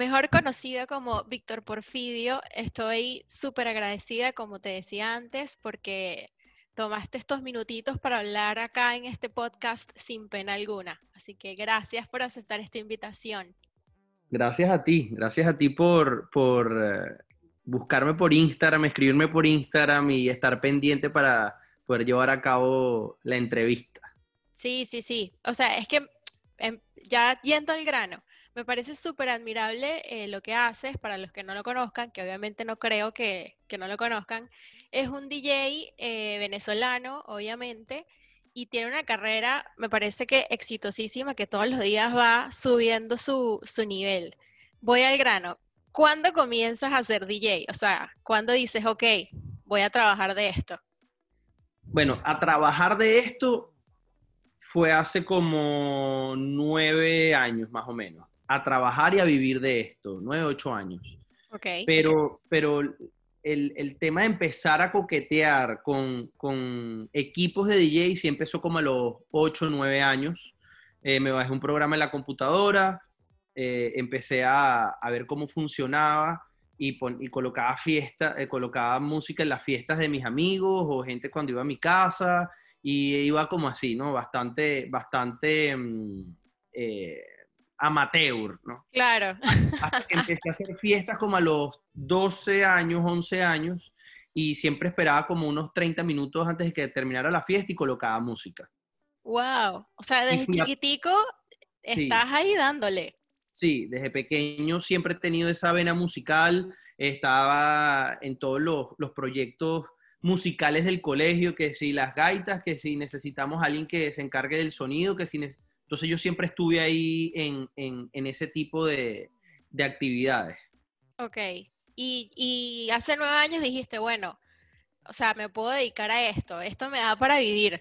Mejor conocido como Víctor Porfidio, estoy súper agradecida, como te decía antes, porque tomaste estos minutitos para hablar acá en este podcast sin pena alguna. Así que gracias por aceptar esta invitación. Gracias a ti, gracias a ti por, por eh, buscarme por Instagram, escribirme por Instagram y estar pendiente para poder llevar a cabo la entrevista. Sí, sí, sí. O sea, es que em, ya yendo al grano, me parece súper admirable eh, lo que haces, para los que no lo conozcan, que obviamente no creo que, no lo conozcan. Es un DJ eh, venezolano, obviamente, y tiene una carrera, me parece que exitosísima, que todos los días va subiendo su, su nivel. Voy al grano. ¿Cuándo comienzas a ser DJ? O sea, ¿cuándo dices, ok, voy a trabajar de esto? Bueno, a trabajar de esto fue hace como nueve años más o menos a trabajar y a vivir de esto, nueve, ocho años. Okay. Pero, pero el, el, tema de empezar a coquetear con, con, equipos de DJ sí empezó como a los ocho, nueve años. Eh, me bajé un programa en la computadora, eh, empecé a, a, ver cómo funcionaba y, y colocaba, fiesta, eh, colocaba música en las fiestas de mis amigos o gente cuando iba a mi casa y iba como así, ¿no? Bastante, bastante... Mm, amateur, ¿no? Claro. Hasta que empecé a hacer fiestas como a los 12 años, 11 años, y siempre esperaba como unos 30 minutos antes de que terminara la fiesta y colocaba música. Wow, o sea, desde chiquitico estás ahí dándole. Sí, desde pequeño siempre he tenido esa vena musical, estaba en todos los, los proyectos musicales del colegio, que si las gaitas, que si necesitamos a alguien que se encargue del sonido, que si entonces yo siempre estuve ahí en, ese tipo de, actividades. Ok. Y, hace nueve años dijiste, bueno, o sea, me puedo dedicar a esto, esto me da para vivir.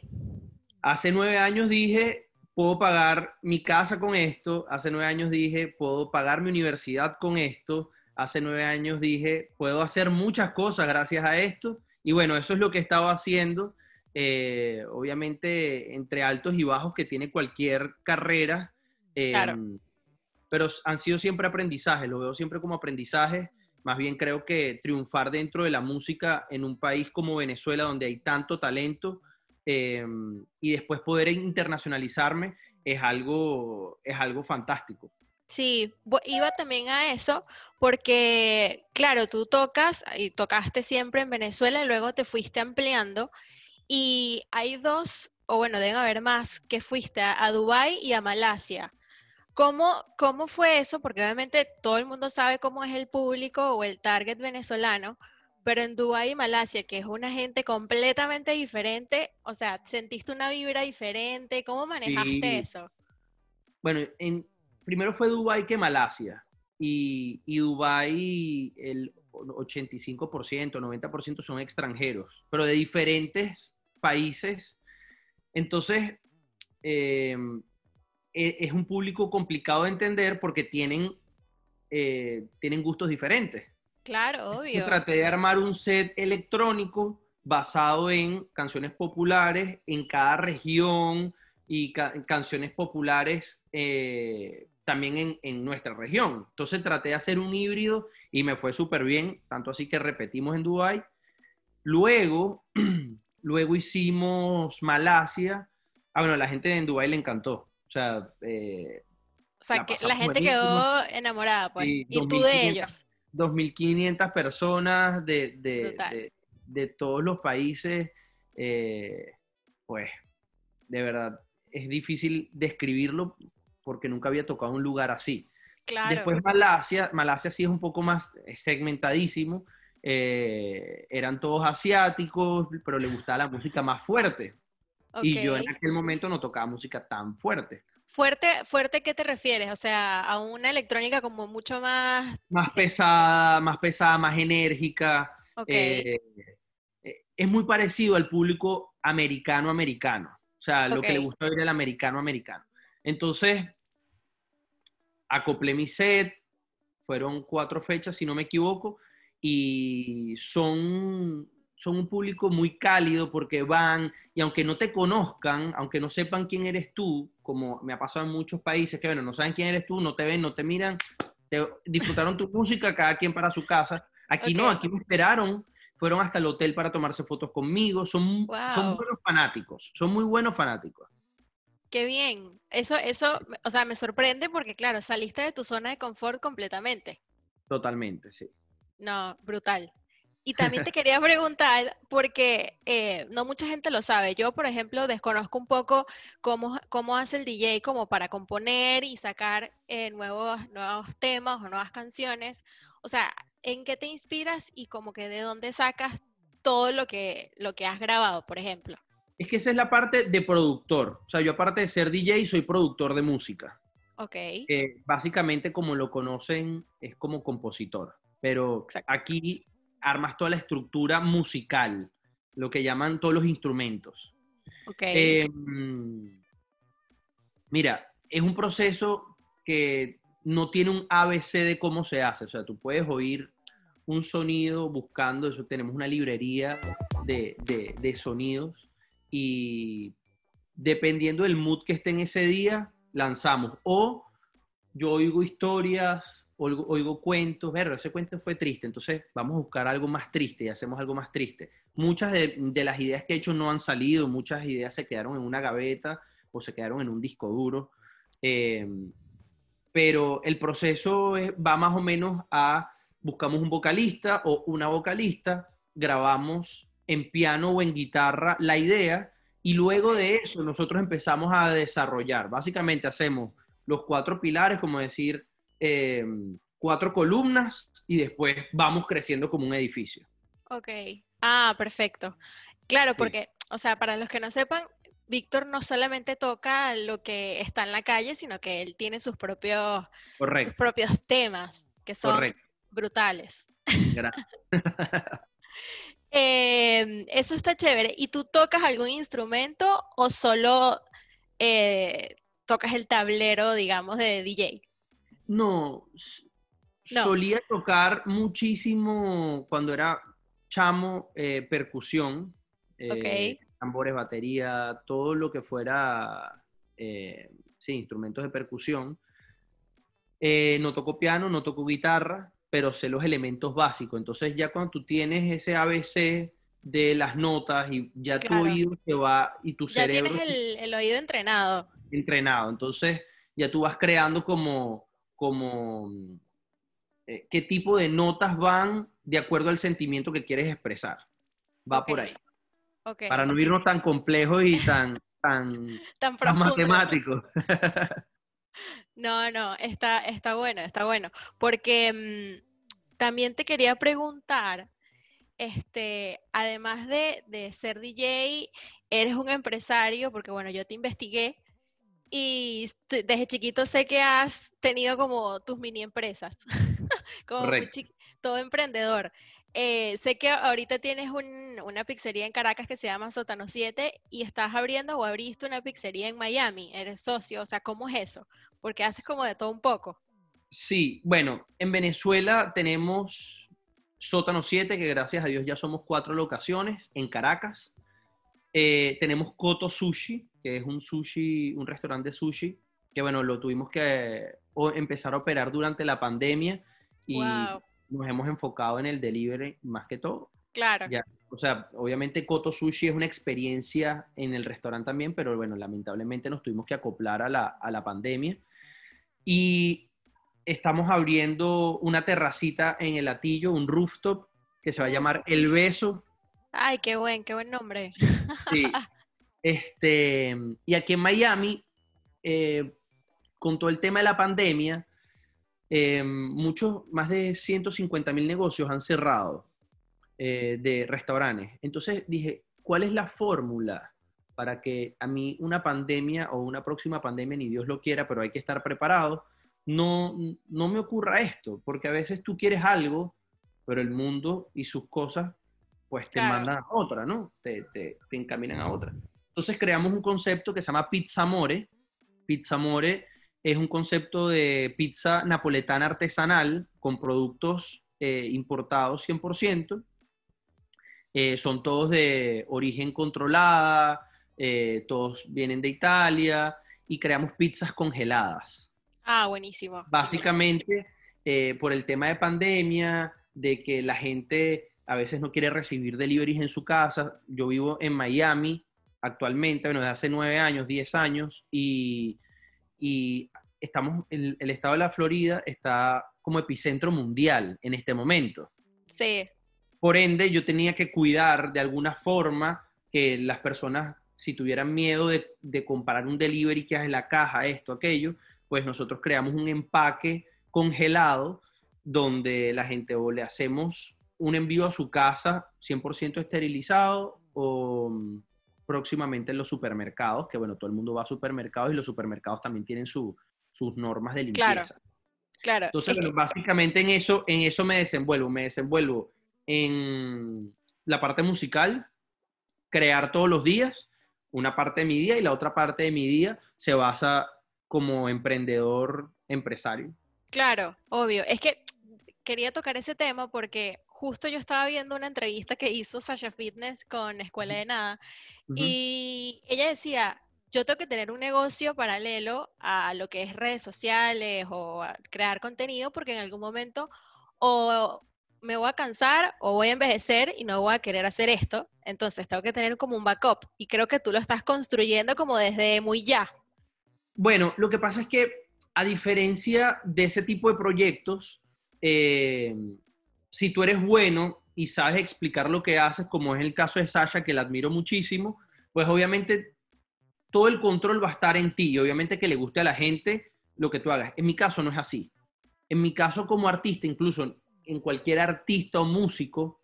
Hace nueve años dije, puedo pagar mi casa con esto, hace nueve años dije, puedo pagar mi universidad con esto, hace nueve años dije, puedo hacer muchas cosas gracias a esto, y bueno, eso es lo que he estado haciendo eh, obviamente entre altos y bajos que tiene cualquier carrera, em, pero han sido siempre aprendizajes, lo veo siempre como aprendizaje. Más bien creo que triunfar dentro de la música en un país como Venezuela, donde hay tanto talento, em, y después poder internacionalizarme es algo, es algo fantástico. Sí, iba también a eso porque, claro, tú tocas y tocaste siempre en Venezuela y luego te fuiste ampliando y hay dos, o bueno, deben haber más, que fuiste a, Dubái y a Malasia. ¿Cómo, ¿Cómo fue eso? Porque obviamente todo el mundo sabe cómo es el público o el target venezolano, pero en Dubái y Malasia, que es una gente completamente diferente, o sea, ¿sentiste una vibra diferente? ¿Cómo manejaste eso? Bueno, en, primero fue Dubái que Malasia. Y, y Dubái, el 85%, 90% son extranjeros, pero de diferentes países. Entonces, em, e, es un público complicado de entender porque tienen, eh, tienen gustos diferentes. Claro, obvio. traté de armar un set electrónico basado en canciones populares en cada región y canciones populares eh, también en, en, nuestra región. Entonces traté de hacer un híbrido y me fue súper bien, tanto así que repetimos en Dubai. Luego Luego hicimos Malasia. Ah, bueno, la gente en Dubái le encantó. O sea, eh, o sea que la gente quedó enamorada, pues. y tú de ellos. 2.500 personas de, de, de, todos los países. Eh, pues, de verdad, es difícil describirlo porque nunca había tocado un lugar así. Claro. Después Malasia, Malasia sí es un poco más segmentadísimo. Eh, eran todos asiáticos, pero le gustaba la música más fuerte. Y yo en aquel momento no tocaba música tan fuerte. Fuerte, fuerte, ¿qué te refieres? O sea, a una electrónica como mucho más... Más pesada, más pesada, más enérgica. Eh, eh, es muy parecido al público americano-americano. O sea, lo que le gusta oír el americano-americano. Entonces, acoplé mi set, fueron cuatro fechas, si no me equivoco, y son, son un público muy cálido porque van y aunque no te conozcan, aunque no sepan quién eres tú, como me ha pasado en muchos países que, bueno, no saben quién eres tú, no te ven, no te miran, disfrutaron tu música, cada quien para su casa. Aquí no, aquí me esperaron, fueron hasta el hotel para tomarse fotos conmigo, son, son buenos fanáticos, son muy buenos fanáticos. Qué bien, eso, eso, o sea, me sorprende porque, claro, saliste de tu zona de confort completamente. Totalmente, sí. No, brutal. Y también te quería preguntar, porque eh, no mucha gente lo sabe. Yo, por ejemplo, desconozco un poco cómo, cómo hace el DJ como para componer y sacar eh, nuevos, nuevos temas o nuevas canciones. O sea, ¿en qué te inspiras y como que de dónde sacas todo lo que, lo que has grabado, por ejemplo? Es que esa es la parte de productor. O sea, yo aparte de ser DJ, soy productor de música. Ok. básicamente, como lo conocen, es como compositor. Pero aquí armas toda la estructura musical, lo que llaman todos los instrumentos. Em, mira, es un proceso que no tiene un ABC de cómo se hace. O sea, tú puedes oír un sonido buscando, eso tenemos una librería de, de sonidos y dependiendo del mood que esté en ese día, lanzamos. O yo oigo historias oigo, cuentos, ver, ese cuento fue triste, entonces vamos a buscar algo más triste y hacemos algo más triste. Muchas de, las ideas que he hecho no han salido, muchas ideas se quedaron en una gaveta o se quedaron en un disco duro. Em, pero el proceso va más o menos a, buscamos un vocalista o una vocalista, grabamos en piano o en guitarra la idea y luego de eso nosotros empezamos a desarrollar. Básicamente hacemos los cuatro pilares, como decir, Em, cuatro columnas y después vamos creciendo como un edificio. Ok. Ah, perfecto. Claro, porque, o sea, para los que no sepan, Víctor no solamente toca lo que está en la calle, sino que él tiene sus propios, sus propios temas, que son brutales. Gracias. Em, eso está chévere. ¿Y tú tocas algún instrumento o solo eh, tocas el tablero, digamos, de DJ? No, solía tocar muchísimo cuando era chamo, eh, percusión, eh, tambores, batería, todo lo que fuera, eh, sí, instrumentos de percusión. no toco piano, no toco guitarra, pero sé los elementos básicos. Entonces ya cuando tú tienes ese ABC de las notas y ya tu oído se va y tu cerebro... Ya tienes el, el oído entrenado. Entrenado. Entonces ya tú vas creando como como eh, qué tipo de notas van de acuerdo al sentimiento que quieres expresar. Va por ahí. Para no irnos tan complejos y tan, tan, tan, matemáticos. no, no, está, está bueno, está bueno. Porque mm, también te quería preguntar, este, además de, de ser DJ, eres un empresario, porque bueno, yo te investigué y desde chiquito sé que has tenido como tus mini empresas, como todo emprendedor. Eh, sé que ahorita tienes una pizzería en Caracas que se llama Sótano 7 y estás abriendo o abriste una pizzería en Miami, eres socio, o sea, ¿cómo es eso? Porque haces como de todo un poco. Sí, bueno, en Venezuela tenemos Sótano 7, que gracias a Dios ya somos cuatro locaciones en Caracas. Eh, tenemos Koto Sushi, que es un sushi, un restaurante de sushi, que bueno, lo tuvimos que empezar a operar durante la pandemia y nos hemos enfocado en el delivery más que todo. Claro. o sea, obviamente Koto Sushi es una experiencia en el restaurante también, pero bueno, lamentablemente nos tuvimos que acoplar a la, a la pandemia. Y estamos abriendo una terracita en el Atillo, un rooftop, que se va a llamar El Beso. Ay, qué buen, qué buen nombre. Sí. Este, y aquí en Miami, eh, con todo el tema de la pandemia, eh, muchos, más de 150 mil negocios han cerrado eh, de restaurantes. Entonces dije, ¿cuál es la fórmula para que a mí una pandemia o una próxima pandemia, ni Dios lo quiera, pero hay que estar preparado, no, no me ocurra esto? Porque a veces tú quieres algo, pero el mundo y sus cosas pues te mandan a otra, ¿no? Te, te, te, encaminan a otra. Entonces creamos un concepto que se llama Pizza More. Pizza More es un concepto de pizza napoletana artesanal con productos eh, importados 100%. Eh, son todos de origen controlada, eh, todos vienen de Italia y creamos pizzas congeladas. Ah, buenísimo. Básicamente, eh, por el tema de pandemia, de que la gente a veces no quiere recibir deliveries en su casa. Yo vivo en Miami actualmente, bueno, desde hace nueve años, diez años, y, y estamos, el, el estado de la Florida está como epicentro mundial en este momento. Sí. Por ende, yo tenía que cuidar de alguna forma que las personas, si tuvieran miedo de, de comparar un delivery que hace la caja, esto, aquello, pues nosotros creamos un empaque congelado donde la gente o le hacemos un envío a su casa 100% esterilizado o mm, próximamente en los supermercados, que bueno, todo el mundo va a supermercados y los supermercados también tienen su, sus normas de limpieza. Claro, claro. Entonces, bueno, básicamente en eso, en eso me desenvuelvo, me desenvuelvo en la parte musical, crear todos los días, una parte de mi día y la otra parte de mi día se basa como emprendedor, empresario. Claro, obvio. Es que quería tocar ese tema porque justo yo estaba viendo una entrevista que hizo Sasha Fitness con Escuela de Nada uh -huh. y ella decía, yo tengo que tener un negocio paralelo a lo que es redes sociales o crear contenido porque en algún momento o me voy a cansar o voy a envejecer y no voy a querer hacer esto. Entonces tengo que tener como un backup y creo que tú lo estás construyendo como desde muy ya. Bueno, lo que pasa es que a diferencia de ese tipo de proyectos, eh, si tú eres bueno y sabes explicar lo que haces, como es el caso de Sasha, que la admiro muchísimo, pues obviamente todo el control va a estar en ti y obviamente que le guste a la gente lo que tú hagas. En mi caso no es así. En mi caso como artista, incluso en cualquier artista o músico,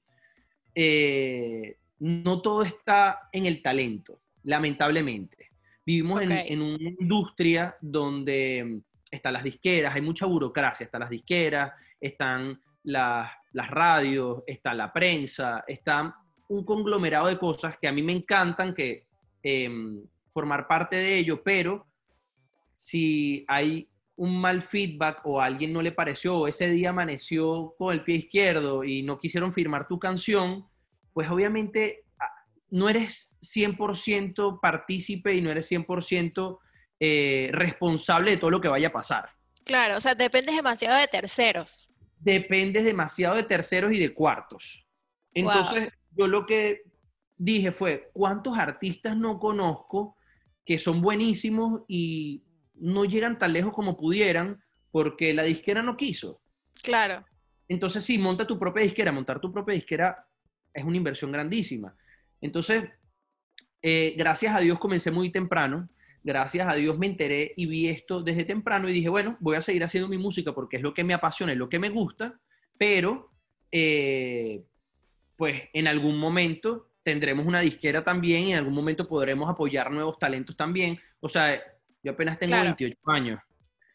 eh, no todo está en el talento, lamentablemente. Vivimos okay. en, en, una industria donde están las disqueras, hay mucha burocracia, están las disqueras, están las, las radios, está la prensa, están un conglomerado de cosas que a mí me encantan, que eh, formar parte de ello, pero si hay un mal feedback o a alguien no le pareció, o ese día amaneció con el pie izquierdo y no quisieron firmar tu canción, pues obviamente ah, no eres 100% partícipe y no eres 100% eh, responsable de todo lo que vaya a pasar. Claro, o sea, dependes demasiado de terceros. Dependes demasiado de terceros y de cuartos. Entonces, wow. yo lo que dije fue, ¿cuántos artistas no conozco que son buenísimos y no llegan tan lejos como pudieran porque la disquera no quiso? Claro. Entonces, sí, monta tu propia disquera. Montar tu propia disquera es una inversión grandísima. Entonces, eh, gracias a Dios comencé muy temprano gracias a Dios me enteré y vi esto desde temprano y dije, bueno, voy a seguir haciendo mi música porque es lo que me apasiona, es lo que me gusta, pero eh, pues en algún momento tendremos una disquera también y en algún momento podremos apoyar nuevos talentos también. O sea, yo apenas tengo claro. 28 años.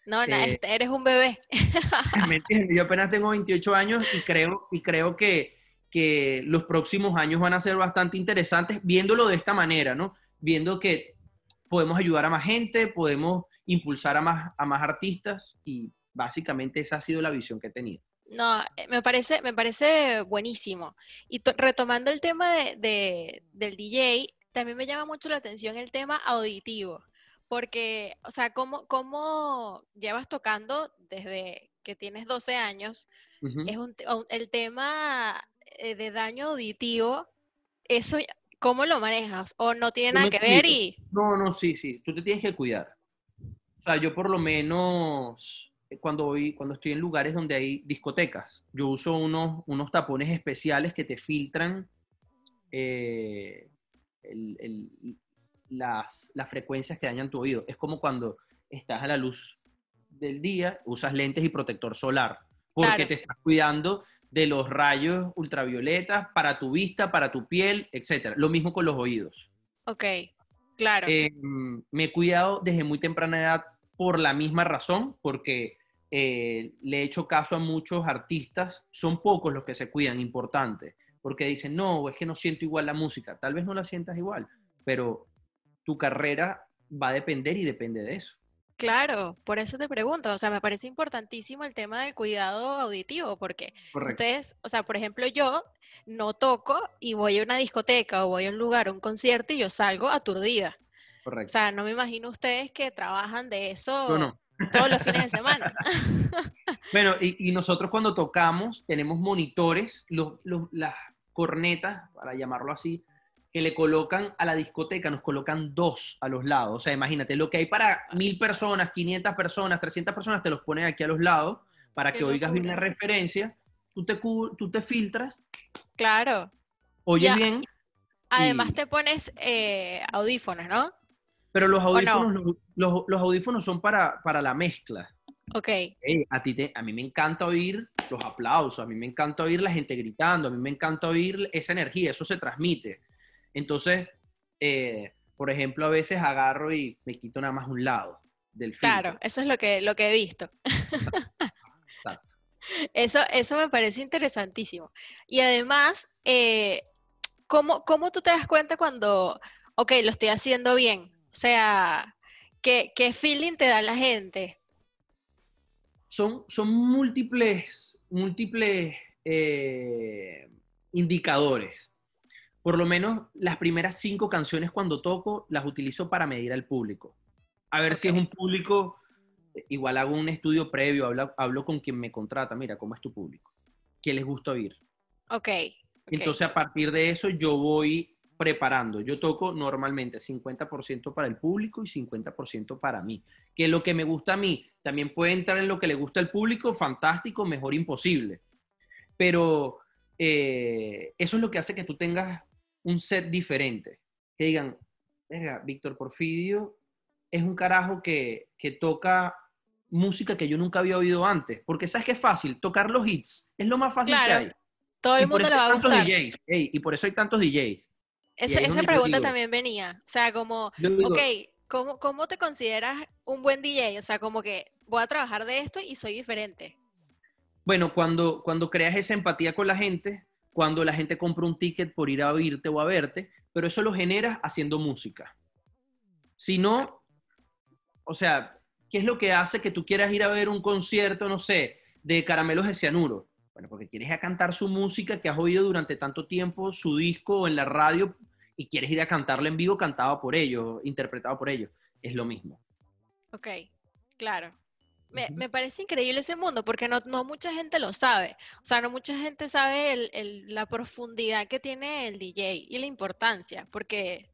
No, no, eh, eres un bebé. ¿Me entiendes? Yo apenas tengo 28 años y creo, y creo que, que los próximos años van a ser bastante interesantes viéndolo de esta manera, ¿no? Viendo que podemos ayudar a más gente, podemos impulsar a más, a más artistas y básicamente esa ha sido la visión que he tenido. No, eh, me parece, me parece buenísimo. Y retomando el tema de, de, del DJ, también me llama mucho la atención el tema auditivo, porque, o sea, ¿cómo, cómo llevas tocando desde que tienes 12 años? Uh -huh. Es un, el tema eh, de daño auditivo, eso ¿cómo lo manejas? ¿O no tiene nada que cuido. ver y...? No, no, sí, sí, tú te tienes que cuidar. O sea, yo por lo menos eh, cuando, voy, cuando estoy en lugares donde hay discotecas, yo uso unos, unos tapones especiales que te filtran eh, el, el, las, las frecuencias que dañan tu oído. Es como cuando estás a la luz del día, usas lentes y protector solar, porque claro. te estás cuidando de los rayos ultravioletas para tu vista, para tu piel, etc. Lo mismo con los oídos. Ok, claro. Eh, me he cuidado desde muy temprana edad por la misma razón, porque eh, le he hecho caso a muchos artistas, son pocos los que se cuidan, importante, porque dicen, no, es que no siento igual la música, tal vez no la sientas igual, pero tu carrera va a depender y depende de eso. Claro, por eso te pregunto, o sea, me parece importantísimo el tema del cuidado auditivo, porque ustedes, o sea, por ejemplo, yo no toco y voy a una discoteca o voy a un lugar, a un concierto y yo salgo aturdida. Correcto. O sea, no me imagino ustedes que trabajan de eso todos los fines de semana. bueno, y, nosotros cuando tocamos tenemos monitores, las cornetas, para llamarlo así, que le colocan a la discoteca, nos colocan dos a los lados. O sea, imagínate, lo que hay para mil personas, 500 personas, 300 personas, te los ponen aquí a los lados para que oigas bien la referencia. Tú te, tú te filtras. Claro. Oyes bien. Además te pones eh, audífonos, ¿no? Pero los audífonos, los, los, audífonos son para, para la mezcla. Ok. a, ti te, a mí me encanta oír los aplausos, a mí me encanta oír la gente gritando, a mí me encanta oír esa energía, eso se transmite. Entonces, eh, por ejemplo, a veces agarro y me quito nada más un lado del filtro. Claro, eso es lo que, lo que he visto. Exacto. Eso, eso me parece interesantísimo. Y además, eh, ¿cómo, ¿cómo, tú te das cuenta cuando, ok, lo estoy haciendo bien? O sea, ¿qué, qué feeling te da la gente? Son, son múltiples, múltiples eh, indicadores por lo menos las primeras cinco canciones cuando toco las utilizo para medir al público. A ver si es un público, igual hago un estudio previo, hablo, hablo, con quien me contrata, mira, ¿cómo es tu público? ¿Qué les gusta oír? Ok. Entonces a partir de eso yo voy preparando. Yo toco normalmente 50% para el público y 50% para mí. Que lo que me gusta a mí también puede entrar en lo que le gusta al público, fantástico, mejor imposible. Pero eh, eso es lo que hace que tú tengas un set diferente. Que digan, venga, Víctor Porfidio es un carajo que, toca música que yo nunca había oído antes. Porque sabes que es fácil, tocar los hits es lo más fácil que hay. Todo el mundo le va a gustar. y por eso hay tantos DJs. esa pregunta también venía. O sea, como, ok, ¿cómo, ¿cómo te consideras un buen DJ? O sea, como que voy a trabajar de esto y soy diferente. Bueno, cuando, cuando creas esa empatía con la gente, cuando la gente compra un ticket por ir a oírte o a verte, pero eso lo generas haciendo música. Si no, o sea, ¿qué es lo que hace que tú quieras ir a ver un concierto, no sé, de Caramelos de Cianuro? Bueno, porque quieres cantar su música que has oído durante tanto tiempo, su disco en la radio, y quieres ir a cantarla en vivo cantado por ellos, interpretado por ellos. Es lo mismo. Ok, claro. Me, parece increíble ese mundo porque no, mucha gente lo sabe. O sea, no mucha gente sabe la profundidad que tiene el DJ y la importancia, porque,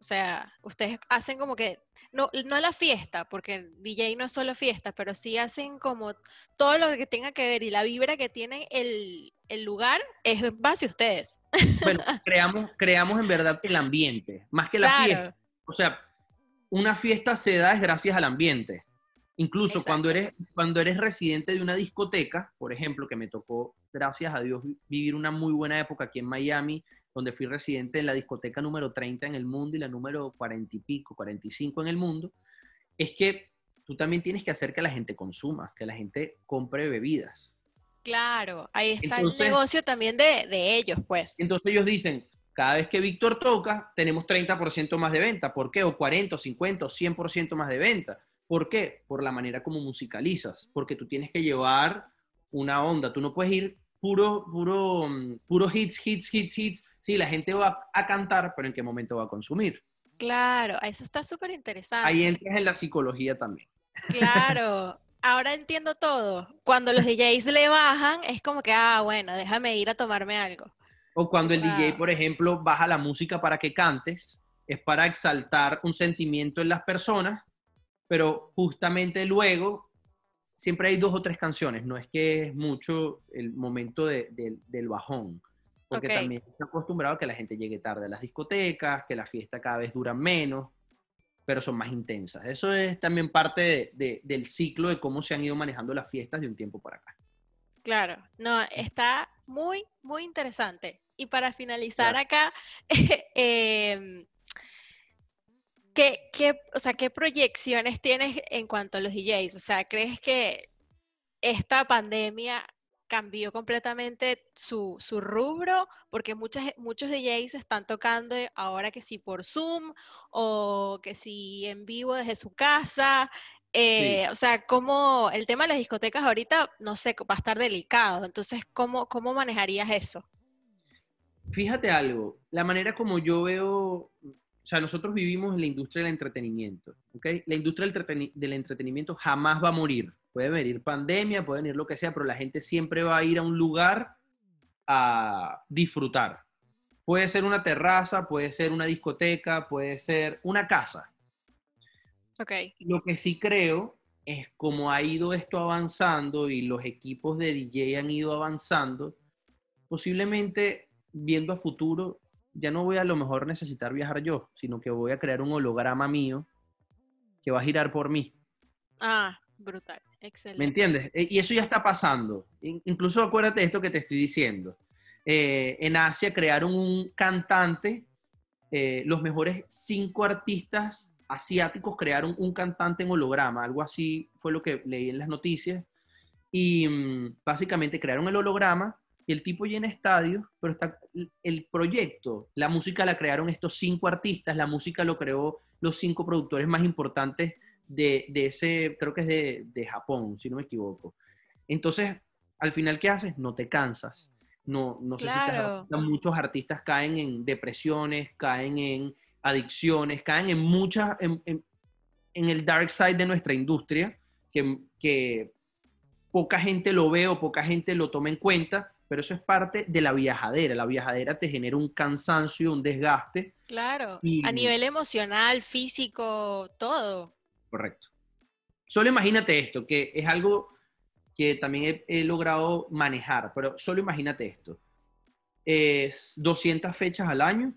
o sea, ustedes hacen como que, no, no la fiesta, porque el DJ no es solo fiesta, pero sí hacen como todo lo que tenga que ver y la vibra que tiene el, lugar es base a ustedes. Bueno, creamos, creamos en verdad el ambiente, más que la fiesta. O sea, una fiesta se da es gracias al ambiente. Incluso cuando eres, cuando eres residente de una discoteca, por ejemplo, que me tocó, gracias a Dios, vivir una muy buena época aquí en Miami, donde fui residente en la discoteca número 30 en el mundo y la número 40 y pico, 45 en el mundo, es que tú también tienes que hacer que la gente consuma, que la gente compre bebidas. Claro, ahí está el negocio también de, de, ellos, pues. Entonces ellos dicen, cada vez que Víctor toca, tenemos 30% más de venta. ¿Por qué? O 40, o 50, o 100% más de venta. ¿Por qué? Por la manera como musicalizas, porque tú tienes que llevar una onda, tú no puedes ir puro, puro, mm, puro hits, hits, hits, hits. Sí, la gente va a cantar, pero ¿en qué momento va a consumir? Claro, eso está súper interesante. Ahí entras en la psicología también. Claro, ahora entiendo todo. Cuando los DJs le bajan, es como que, ah, bueno, déjame ir a tomarme algo. O cuando el DJ, por ejemplo, baja la música para que cantes, es para exaltar un sentimiento en las personas pero justamente luego siempre hay dos o tres canciones, no es que es mucho el momento del bajón, porque también está acostumbrado a que la gente llegue tarde a las discotecas, que la fiesta cada vez dura menos, pero son más intensas. Eso es también parte del ciclo de cómo se han ido manejando las fiestas de un tiempo para acá. Claro, no, está muy, muy interesante. Y para finalizar acá, eh, ¿Qué, qué, o sea, ¿qué proyecciones tienes en cuanto a los DJs? O sea, ¿crees que esta pandemia cambió completamente su, su rubro? Porque muchas, muchos DJs están tocando ahora que sí por Zoom o que sí en vivo desde su casa. Eh, o sea, cómo el tema de las discotecas ahorita, no sé, va a estar delicado. Entonces, ¿cómo, cómo manejarías eso? Fíjate algo, la manera como yo veo, o sea, nosotros vivimos en la industria del entretenimiento, ¿ok? La industria del, del entretenimiento jamás va a morir. Puede venir pandemia, puede venir lo que sea, pero la gente siempre va a ir a un lugar a disfrutar. Puede ser una terraza, puede ser una discoteca, puede ser una casa. Okay. Lo que sí creo es como ha ido esto avanzando y los equipos de DJ han ido avanzando, posiblemente viendo a futuro, ya no voy a lo mejor necesitar viajar yo, sino que voy a crear un holograma mío que va a girar por mí. Ah, brutal, excelente. ¿Me entiendes? E, y eso ya está pasando. Incluso acuérdate de esto que te estoy diciendo. Eh, en Asia crearon un cantante, eh, los mejores cinco artistas asiáticos crearon un cantante en holograma, algo así fue lo que leí en las noticias, y mm, básicamente crearon el holograma y el tipo llena estadios, pero está el proyecto, la música la crearon estos cinco artistas, la música lo creó los cinco productores más importantes de, ese, creo que es de, de Japón, si no me equivoco. Entonces, al final, ¿qué haces? No te cansas no, no sé si muchos artistas caen en depresiones, caen en adicciones, caen en muchas, en, el dark side de nuestra industria, que, que, poca gente lo ve o poca gente lo toma en cuenta, pero eso es parte de la viajadera. La viajadera te genera un cansancio, un desgaste. Claro, a nivel emocional, físico, todo. Correcto. Solo imagínate esto, que es algo que también he, logrado manejar, pero solo imagínate esto. Es 200 fechas al año,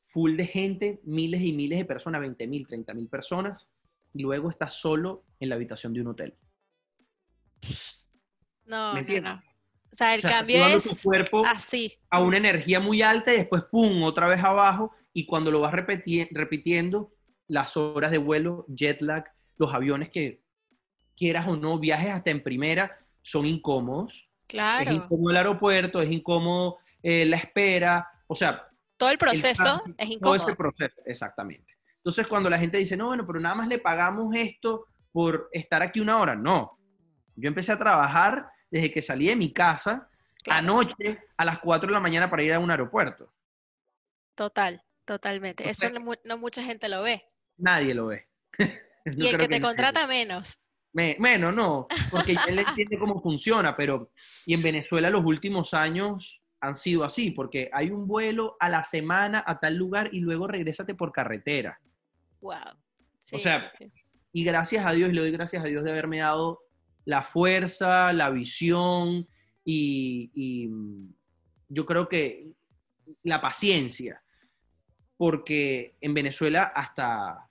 full de gente, miles y miles de personas, 20 mil, 30 mil personas, y luego estás solo en la habitación de un hotel. No, ¿Me entiendes? O sea, el cambio es tu cuerpo así. a una energía muy alta y después, ¡pum!, otra vez abajo, y cuando lo vas repitiendo, las horas de vuelo, jet lag, los aviones que quieras o no, viajes hasta en primera son incómodos. Claro. Es incómodo el aeropuerto, es incómodo eh, la espera, o sea... Todo el proceso es incómodo. Todo ese proceso, exactamente. Entonces, cuando la gente dice, no, bueno, pero nada más le pagamos esto por estar aquí una hora, no. Yo empecé a trabajar desde que salí de mi casa anoche a las 4 de la mañana para ir a un aeropuerto. Total, totalmente. Eso no, mucha gente lo ve. Nadie lo ve. y el que te contrata menos. Menos, no, porque él entiende cómo funciona, pero y en Venezuela los últimos años han sido así, porque hay un vuelo a la semana a tal lugar y luego regrésate por carretera. Wow. o sea, y gracias a Dios, le doy gracias a Dios de haberme dado la fuerza, la visión y, y yo creo que la paciencia, porque en Venezuela hasta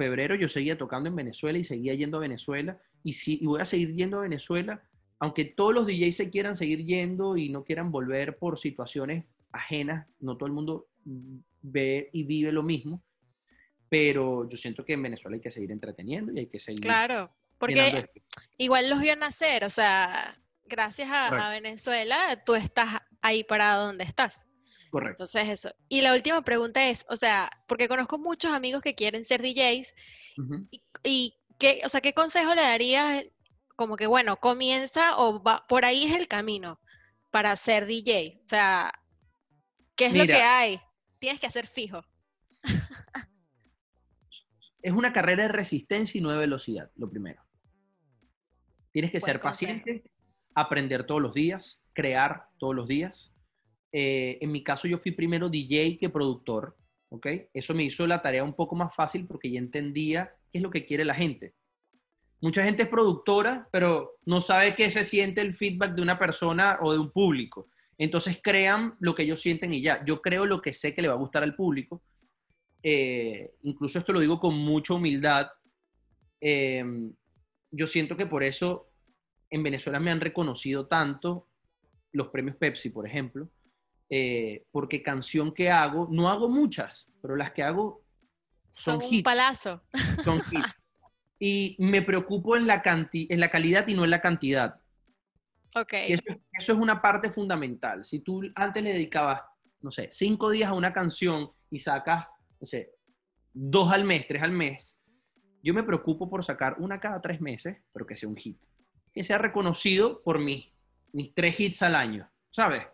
febrero yo seguía tocando en Venezuela y seguía yendo a Venezuela. Y, si, voy a seguir yendo a Venezuela, aunque todos los DJs se quieran seguir yendo y no quieran volver por situaciones ajenas, no todo el mundo ve y vive lo mismo, pero yo siento que en Venezuela hay que seguir entreteniendo y hay que seguir. Claro, porque igual los vio nacer, o sea, gracias a, Venezuela tú estás ahí parado donde estás. Correcto. Entonces eso. Y la última pregunta es, o sea, porque conozco muchos amigos que quieren ser DJs y, ¿qué, o sea, ¿qué consejo le darías? Como que, bueno, comienza o va, por ahí es el camino para ser DJ. O sea, ¿qué es lo que hay? Tienes que hacer fijo. es una carrera de resistencia y no de velocidad, lo primero. Tienes que ser paciente, aprender todos los días, crear todos los días. Eh, en mi caso yo fui primero DJ que productor, ¿ok? Eso me hizo la tarea un poco más fácil porque ya entendía qué es lo que quiere la gente. Mucha gente es productora, pero no sabe qué se siente el feedback de una persona o de un público. Entonces crean lo que ellos sienten y ya. Yo creo lo que sé que le va a gustar al público. Eh, incluso esto lo digo con mucha humildad. Eh, yo siento que por eso en Venezuela me han reconocido tanto los premios Pepsi, por ejemplo, eh, porque canción que hago, no hago muchas, pero las que hago son, son un palazo. Son hits. Y me preocupo en la, en la calidad y no en la cantidad. Ok. Eso, eso, es una parte fundamental. Si tú antes le dedicabas, no sé, cinco días a una canción y sacas, no sé, dos al mes, tres al mes, yo me preocupo por sacar una cada tres meses, pero que sea un hit. Que sea reconocido por mis, mis tres hits al año, ¿sabes?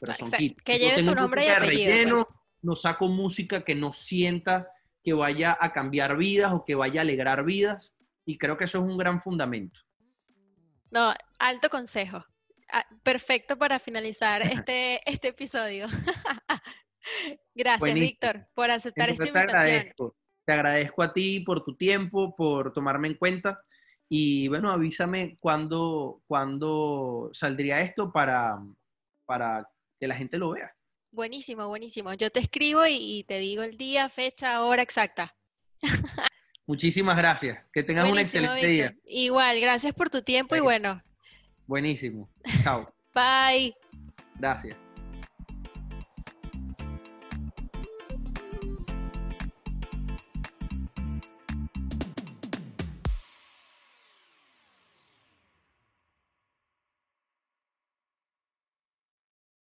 Pero son hits. Que lleve tu nombre y apellido. Pues. No saco música que no sienta que vaya a cambiar vidas o que vaya a alegrar vidas. Y creo que eso es un gran fundamento. No, alto consejo. Ah, perfecto para finalizar este, este episodio. Gracias, Víctor, por aceptar esta invitación. Agradezco. Te agradezco a ti por tu tiempo, por tomarme en cuenta. Y bueno, avísame cuándo, cuándo saldría esto para, para que la gente lo vea. Buenísimo, buenísimo. Yo te escribo y, te digo el día, fecha, hora exacta. Muchísimas gracias. Que tengas un excelente día. Igual, gracias por tu tiempo y bueno. Buenísimo. Chao. Bye. Gracias.